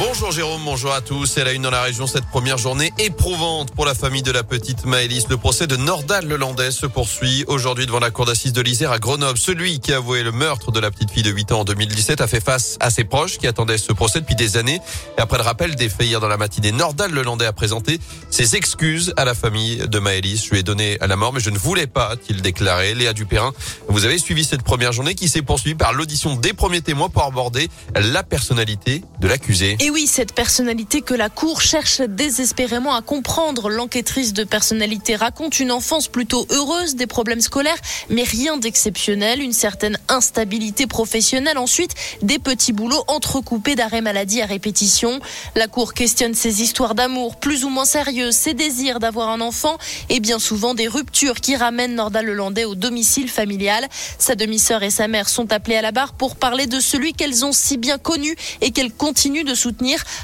Bonjour Jérôme, bonjour à tous. Elle a une dans la région cette première journée éprouvante pour la famille de la petite Maëlys. Le procès de Nordal Lelandais se poursuit aujourd'hui devant la cour d'assises de l'Isère à Grenoble. Celui qui a avoué le meurtre de la petite fille de 8 ans en 2017 a fait face à ses proches qui attendaient ce procès depuis des années. Et après le rappel des faits hier dans la matinée, Nordal Lelandais a présenté ses excuses à la famille de Maëlys. Je lui ai donné à la mort, mais je ne voulais pas, a-t-il déclaré. Léa Dupérin, vous avez suivi cette première journée qui s'est poursuivie par l'audition des premiers témoins pour aborder la personnalité de l'accusé. Et oui, cette personnalité que la Cour cherche désespérément à comprendre. L'enquêtrice de personnalité raconte une enfance plutôt heureuse, des problèmes scolaires, mais rien d'exceptionnel, une certaine instabilité professionnelle. Ensuite, des petits boulots entrecoupés d'arrêts maladie à répétition. La Cour questionne ses histoires d'amour plus ou moins sérieuses, ses désirs d'avoir un enfant et bien souvent des ruptures qui ramènent Nordal Lelandais au domicile familial. Sa demi-sœur et sa mère sont appelées à la barre pour parler de celui qu'elles ont si bien connu et qu'elles continuent de soutenir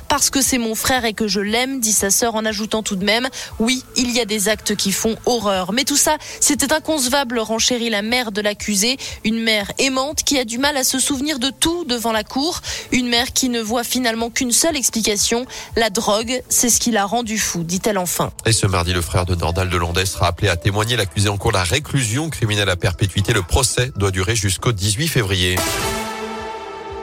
parce que c'est mon frère et que je l'aime, dit sa sœur en ajoutant tout de même, oui, il y a des actes qui font horreur. Mais tout ça, c'était inconcevable, renchérit la mère de l'accusé, une mère aimante qui a du mal à se souvenir de tout devant la cour, une mère qui ne voit finalement qu'une seule explication, la drogue, c'est ce qui l'a rendu fou, dit-elle enfin. Et ce mardi, le frère de Nordal de Landais sera appelé à témoigner l'accusé en cours la réclusion criminelle à perpétuité. Le procès doit durer jusqu'au 18 février.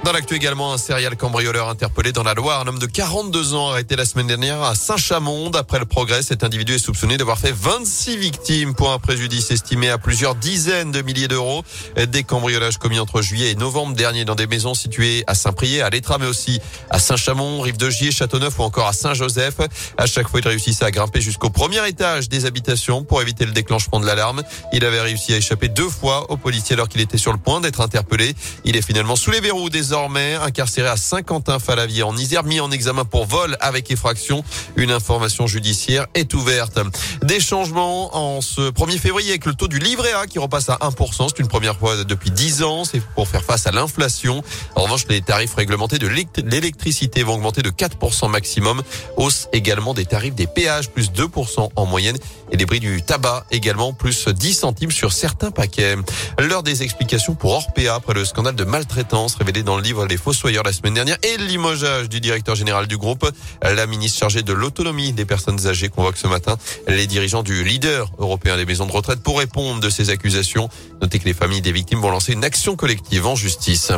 Dans l'actu également, un serial cambrioleur interpellé dans la Loire. Un homme de 42 ans arrêté la semaine dernière à Saint-Chamond. D'après le progrès, cet individu est soupçonné d'avoir fait 26 victimes pour un préjudice estimé à plusieurs dizaines de milliers d'euros. Des cambriolages commis entre juillet et novembre dernier dans des maisons situées à Saint-Prié, à l'Étra, mais aussi à Saint-Chamond, Rive de Gier, Châteauneuf ou encore à Saint-Joseph. À chaque fois, il réussissait à grimper jusqu'au premier étage des habitations pour éviter le déclenchement de l'alarme. Il avait réussi à échapper deux fois aux policiers alors qu'il était sur le point d'être interpellé. Il est finalement sous les verrous des désormais incarcéré à Saint-Quentin-Falavier en Isère, mis en examen pour vol avec effraction. Une information judiciaire est ouverte. Des changements en ce 1er février avec le taux du livret A qui repasse à 1%. C'est une première fois depuis 10 ans. C'est pour faire face à l'inflation. En revanche, les tarifs réglementés de l'électricité vont augmenter de 4% maximum. Hausse également des tarifs des péages, plus 2% en moyenne. Et des prix du tabac également, plus 10 centimes sur certains paquets. L'heure des explications pour Orpea après le scandale de maltraitance révélé dans le livre Les Fossoyeurs la semaine dernière et le limogeage du directeur général du groupe. La ministre chargée de l'autonomie des personnes âgées convoque ce matin les dirigeants du leader européen des maisons de retraite pour répondre de ces accusations. Notez que les familles des victimes vont lancer une action collective en justice.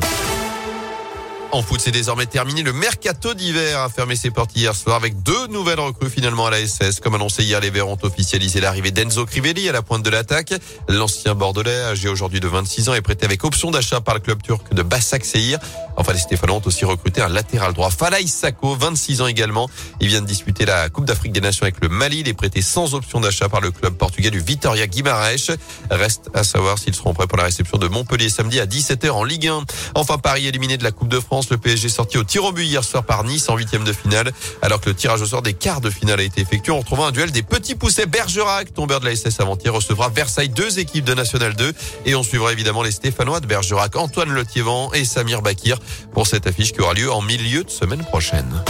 En foot, c'est désormais terminé. Le mercato d'hiver a fermé ses portes hier soir avec deux nouvelles recrues finalement à la SS. Comme annoncé hier, les Verts ont officialisé l'arrivée d'Enzo Crivelli à la pointe de l'attaque. L'ancien Bordelais, âgé aujourd'hui de 26 ans, est prêté avec option d'achat par le club turc de Bassak Sehir. Enfin, les Stéphanois ont aussi recruté un latéral droit, Falaï Sako, 26 ans également. Il vient de disputer la Coupe d'Afrique des Nations avec le Mali. Il est prêté sans option d'achat par le club portugais du Vitoria Guimarães. Reste à savoir s'ils seront prêts pour la réception de Montpellier samedi à 17h en Ligue 1. Enfin, Paris éliminé de la Coupe de France le PSG sorti au tir au but hier soir par Nice en huitième de finale. Alors que le tirage au sort des quarts de finale a été effectué, on retrouvera un duel des petits poussets Bergerac, tombeur de la SS avant-hier, recevra Versailles deux équipes de National 2 et on suivra évidemment les Stéphanois de Bergerac, Antoine Letiévan et Samir Bakir pour cette affiche qui aura lieu en milieu de semaine prochaine.